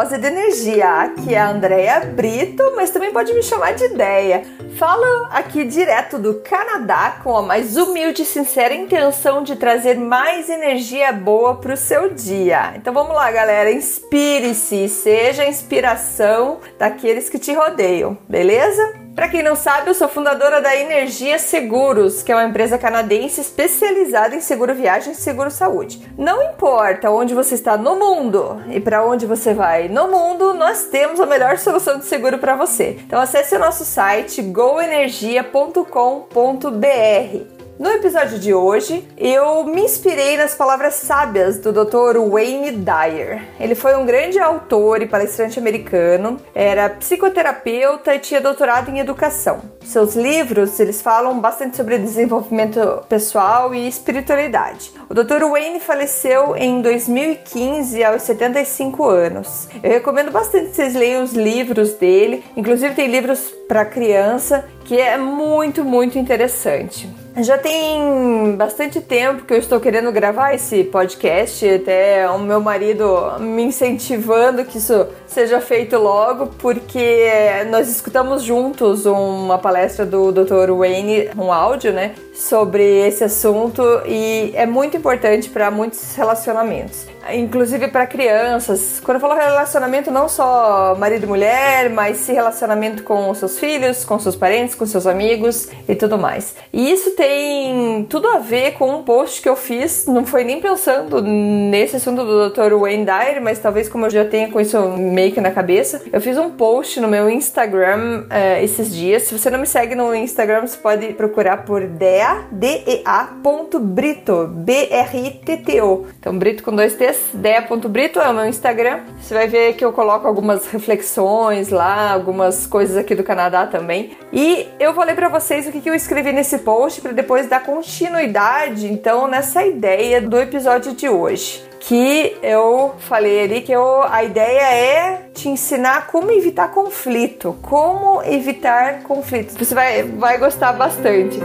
dose de energia. Aqui é a Andrea Brito, mas também pode me chamar de Ideia. Falo aqui direto do Canadá com a mais humilde e sincera intenção de trazer mais energia boa para o seu dia. Então vamos lá, galera, inspire-se, seja a inspiração daqueles que te rodeiam, beleza? Para quem não sabe, eu sou fundadora da Energia Seguros, que é uma empresa canadense especializada em seguro viagem e seguro saúde. Não importa onde você está no mundo e para onde você vai no mundo, nós temos a melhor solução de seguro para você. Então acesse o nosso site goenergia.com.br no episódio de hoje, eu me inspirei nas palavras sábias do Dr. Wayne Dyer. Ele foi um grande autor e palestrante americano, era psicoterapeuta e tinha doutorado em educação. Seus livros, eles falam bastante sobre desenvolvimento pessoal e espiritualidade. O Dr. Wayne faleceu em 2015 aos 75 anos. Eu recomendo bastante que vocês leiam os livros dele, inclusive tem livros para criança que é muito, muito interessante. Já tem bastante tempo que eu estou querendo gravar esse podcast, até o meu marido me incentivando que isso seja feito logo, porque nós escutamos juntos uma palestra do Dr. Wayne, um áudio, né, sobre esse assunto e é muito importante para muitos relacionamentos inclusive para crianças. Quando eu falo relacionamento, não só marido e mulher, mas se relacionamento com seus filhos, com seus parentes, com seus amigos e tudo mais. E isso tem tudo a ver com um post que eu fiz, não foi nem pensando nesse assunto do Dr. Wayne Dyer, mas talvez como eu já tenha com isso meio que na cabeça, eu fiz um post no meu Instagram uh, esses dias. Se você não me segue no Instagram, você pode procurar por dea, D-E-A, ponto Brito, B-R-I-T-T-O. Então, Brito com dois T's dea.brito é o meu Instagram. Você vai ver que eu coloco algumas reflexões lá, algumas coisas aqui do Canadá também. E eu vou ler para vocês o que eu escrevi nesse post para depois dar continuidade, então, nessa ideia do episódio de hoje que eu falei ali que eu, a ideia é te ensinar como evitar conflito, como evitar conflitos. Você vai, vai gostar bastante.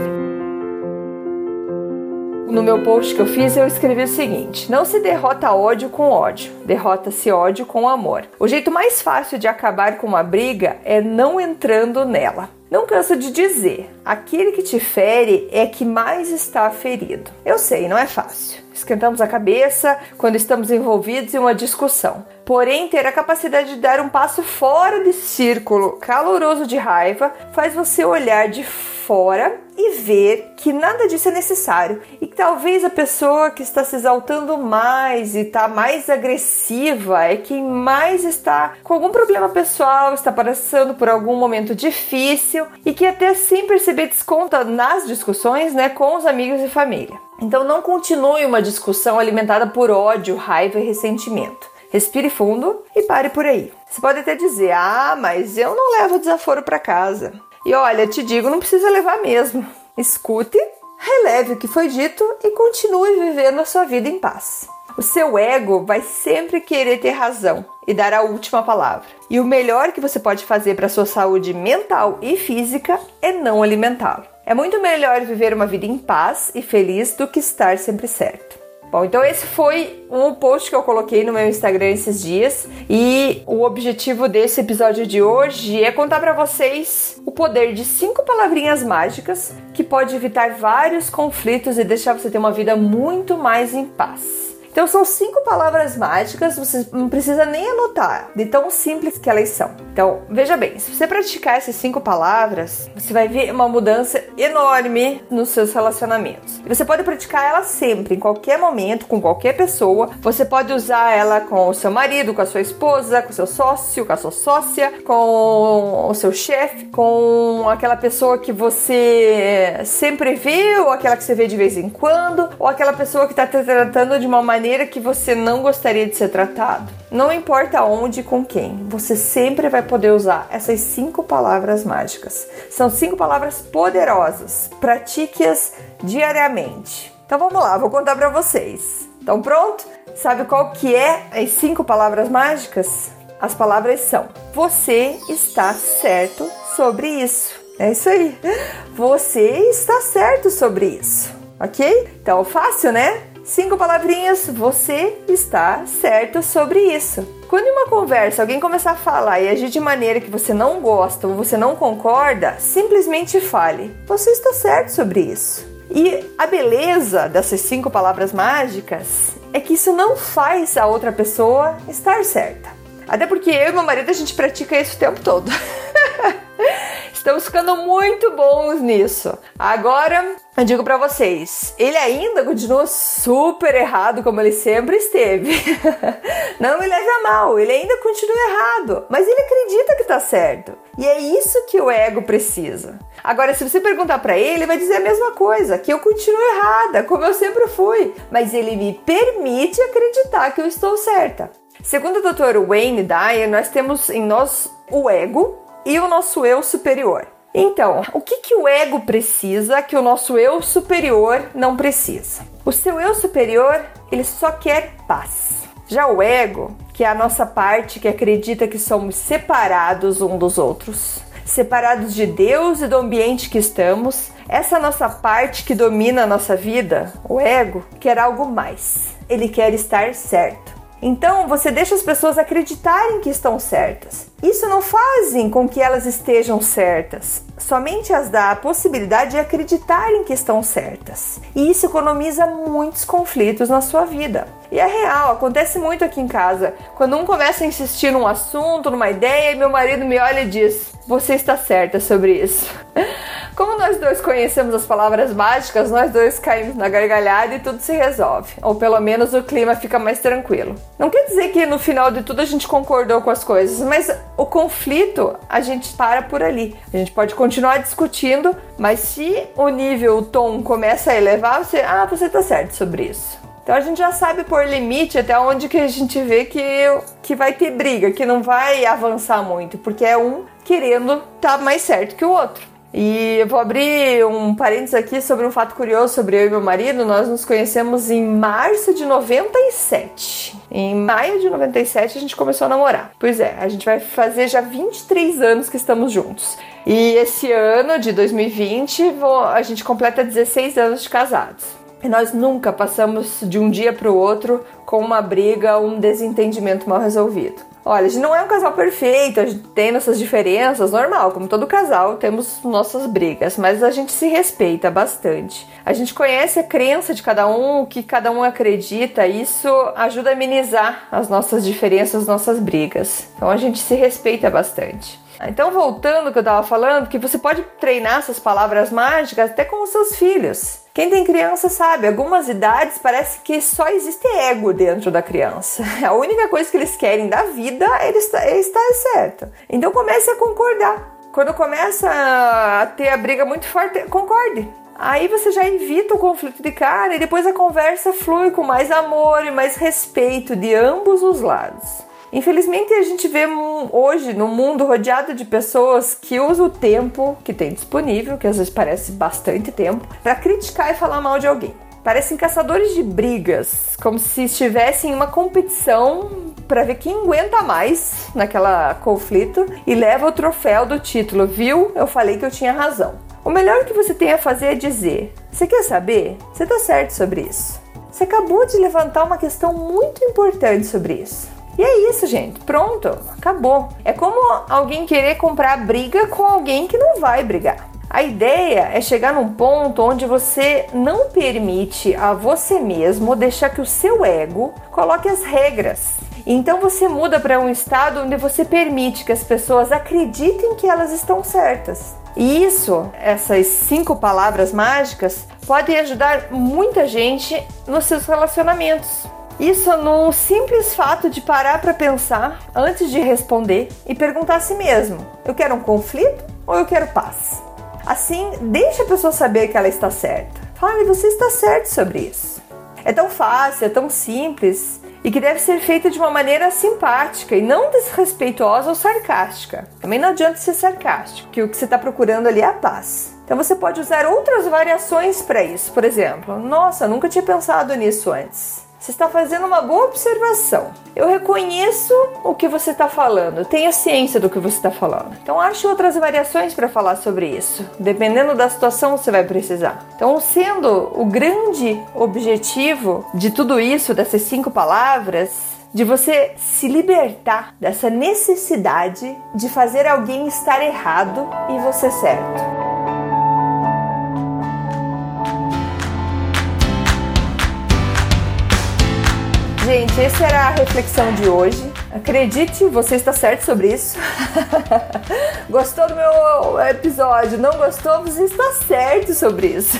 No meu post que eu fiz, eu escrevi o seguinte: Não se derrota ódio com ódio, derrota-se ódio com amor. O jeito mais fácil de acabar com uma briga é não entrando nela. Não canso de dizer, aquele que te fere é que mais está ferido. Eu sei, não é fácil. Esquentamos a cabeça quando estamos envolvidos em uma discussão. Porém, ter a capacidade de dar um passo fora desse círculo caloroso de raiva faz você olhar de fora e ver que nada disso é necessário e que talvez a pessoa que está se exaltando mais e está mais agressiva é quem mais está com algum problema pessoal, está passando por algum momento difícil e que até sem perceber desconta nas discussões, né, com os amigos e família. Então não continue uma discussão alimentada por ódio, raiva e ressentimento. Respire fundo e pare por aí. Você pode até dizer: "Ah, mas eu não levo desaforo para casa". E olha, te digo, não precisa levar mesmo. Escute, releve o que foi dito e continue vivendo a sua vida em paz. O seu ego vai sempre querer ter razão e dar a última palavra. E o melhor que você pode fazer para sua saúde mental e física é não alimentá-lo. É muito melhor viver uma vida em paz e feliz do que estar sempre certo. Bom, então esse foi um post que eu coloquei no meu Instagram esses dias e o objetivo desse episódio de hoje é contar para vocês o poder de cinco palavrinhas mágicas que pode evitar vários conflitos e deixar você ter uma vida muito mais em paz. Então são cinco palavras mágicas, você não precisa nem anotar, de tão simples que elas são. Então, veja bem, se você praticar essas cinco palavras, você vai ver uma mudança enorme nos seus relacionamentos. E você pode praticar ela sempre, em qualquer momento, com qualquer pessoa. Você pode usar ela com o seu marido, com a sua esposa, com o seu sócio, com a sua sócia, com o seu chefe, com aquela pessoa que você sempre vê, ou aquela que você vê de vez em quando, ou aquela pessoa que está te tratando de uma maneira maneira que você não gostaria de ser tratado. Não importa onde e com quem, você sempre vai poder usar essas cinco palavras mágicas. São cinco palavras poderosas. Pratique-as diariamente. Então vamos lá, vou contar para vocês. Estão pronto? Sabe qual que é as cinco palavras mágicas? As palavras são: você está certo sobre isso. É isso aí. Você está certo sobre isso. Ok? Então, fácil, né? Cinco palavrinhas, você está certo sobre isso. Quando em uma conversa alguém começar a falar e agir de maneira que você não gosta ou você não concorda, simplesmente fale: Você está certo sobre isso. E a beleza dessas cinco palavras mágicas é que isso não faz a outra pessoa estar certa. Até porque eu e meu marido a gente pratica isso o tempo todo. Estamos ficando muito bons nisso. Agora, eu digo para vocês, ele ainda continua super errado como ele sempre esteve. Não me leve a mal, ele ainda continua errado, mas ele acredita que tá certo. E é isso que o ego precisa. Agora, se você perguntar para ele, ele vai dizer a mesma coisa, que eu continuo errada, como eu sempre fui, mas ele me permite acreditar que eu estou certa. Segundo o Dr. Wayne Dyer, nós temos em nós o ego e o nosso eu superior. Então, o que, que o ego precisa que o nosso eu superior não precisa? O seu eu superior, ele só quer paz. Já o ego, que é a nossa parte que acredita que somos separados um dos outros, separados de Deus e do ambiente que estamos, essa nossa parte que domina a nossa vida, o ego, quer algo mais. Ele quer estar certo. Então você deixa as pessoas acreditarem que estão certas. Isso não fazem com que elas estejam certas, somente as dá a possibilidade de acreditarem que estão certas. E isso economiza muitos conflitos na sua vida. E é real, acontece muito aqui em casa. Quando um começa a insistir num assunto, numa ideia, e meu marido me olha e diz: Você está certa sobre isso. Como nós dois conhecemos as palavras mágicas, nós dois caímos na gargalhada e tudo se resolve. Ou pelo menos o clima fica mais tranquilo. Não quer dizer que no final de tudo a gente concordou com as coisas, mas o conflito a gente para por ali. A gente pode continuar discutindo, mas se o nível, o tom começa a elevar, você, ah, você tá certo sobre isso. Então a gente já sabe por limite até onde que a gente vê que, que vai ter briga, que não vai avançar muito, porque é um querendo estar tá mais certo que o outro. E eu vou abrir um parênteses aqui sobre um fato curioso sobre eu e meu marido. Nós nos conhecemos em março de 97. Em maio de 97 a gente começou a namorar. Pois é, a gente vai fazer já 23 anos que estamos juntos. E esse ano de 2020 a gente completa 16 anos de casados. E nós nunca passamos de um dia para o outro com uma briga ou um desentendimento mal resolvido. Olha, a gente não é um casal perfeito, a gente tem nossas diferenças, normal, como todo casal, temos nossas brigas, mas a gente se respeita bastante. A gente conhece a crença de cada um, o que cada um acredita, isso ajuda a amenizar as nossas diferenças, as nossas brigas. Então a gente se respeita bastante. Então, voltando ao que eu estava falando, que você pode treinar essas palavras mágicas até com os seus filhos. Quem tem criança sabe, algumas idades parece que só existe ego dentro da criança. A única coisa que eles querem da vida é estar, é estar certo. Então comece a concordar. Quando começa a ter a briga muito forte, concorde. Aí você já evita o conflito de cara e depois a conversa flui com mais amor e mais respeito de ambos os lados. Infelizmente, a gente vê hoje no mundo rodeado de pessoas que usam o tempo que tem disponível, que às vezes parece bastante tempo, para criticar e falar mal de alguém. Parecem caçadores de brigas, como se estivessem em uma competição para ver quem aguenta mais naquela conflito e leva o troféu do título, viu? Eu falei que eu tinha razão. O melhor que você tem a fazer é dizer: Você quer saber? Você tá certo sobre isso. Você acabou de levantar uma questão muito importante sobre isso. E é isso, gente. Pronto, acabou. É como alguém querer comprar briga com alguém que não vai brigar. A ideia é chegar num ponto onde você não permite a você mesmo deixar que o seu ego coloque as regras. Então você muda para um estado onde você permite que as pessoas acreditem que elas estão certas. E isso, essas cinco palavras mágicas, podem ajudar muita gente nos seus relacionamentos. Isso no simples fato de parar para pensar antes de responder e perguntar a si mesmo: eu quero um conflito ou eu quero paz? Assim, deixa a pessoa saber que ela está certa. Fale, você está certo sobre isso. É tão fácil, é tão simples e que deve ser feita de uma maneira simpática e não desrespeitosa ou sarcástica. Também não adianta ser sarcástico, que o que você está procurando ali é a paz. Então você pode usar outras variações para isso. Por exemplo, nossa, nunca tinha pensado nisso antes. Você está fazendo uma boa observação. Eu reconheço o que você está falando, tenho ciência do que você está falando. Então ache outras variações para falar sobre isso. Dependendo da situação, você vai precisar. Então, sendo o grande objetivo de tudo isso, dessas cinco palavras, de você se libertar dessa necessidade de fazer alguém estar errado e você certo. Gente, essa era a reflexão de hoje. Acredite, você está certo sobre isso. gostou do meu episódio? Não gostou? Você está certo sobre isso.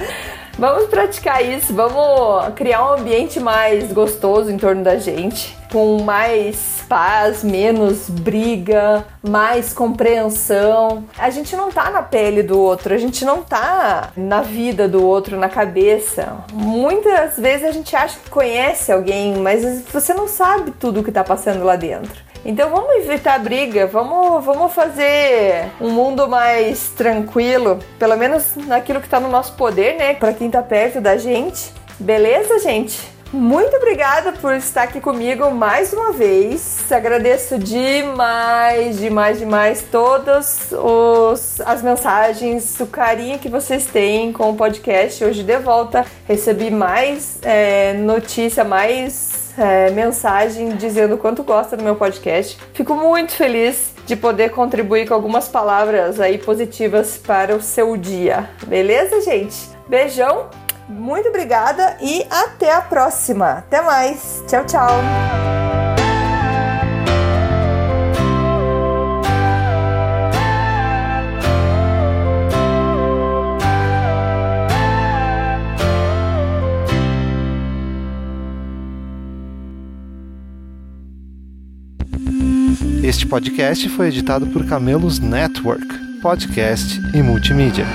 vamos praticar isso, vamos criar um ambiente mais gostoso em torno da gente, com mais paz, menos briga, mais compreensão. A gente não tá na pele do outro, a gente não tá na vida do outro, na cabeça. Muitas vezes a gente acha que conhece alguém, mas você não sabe tudo o que tá passando lá dentro. Então vamos evitar briga, vamos, vamos fazer um mundo mais tranquilo, pelo menos naquilo que tá no nosso poder, né? Para quem tá perto da gente. Beleza, gente? Muito obrigada por estar aqui comigo mais uma vez. Agradeço demais, demais, demais todas os, as mensagens, o carinho que vocês têm com o podcast. Hoje de volta recebi mais é, notícia, mais é, mensagem dizendo quanto gosta do meu podcast. Fico muito feliz de poder contribuir com algumas palavras aí positivas para o seu dia. Beleza, gente? Beijão muito obrigada e até a próxima. Até mais. Tchau, tchau. Podcast foi editado por Camelos Network, podcast e multimídia.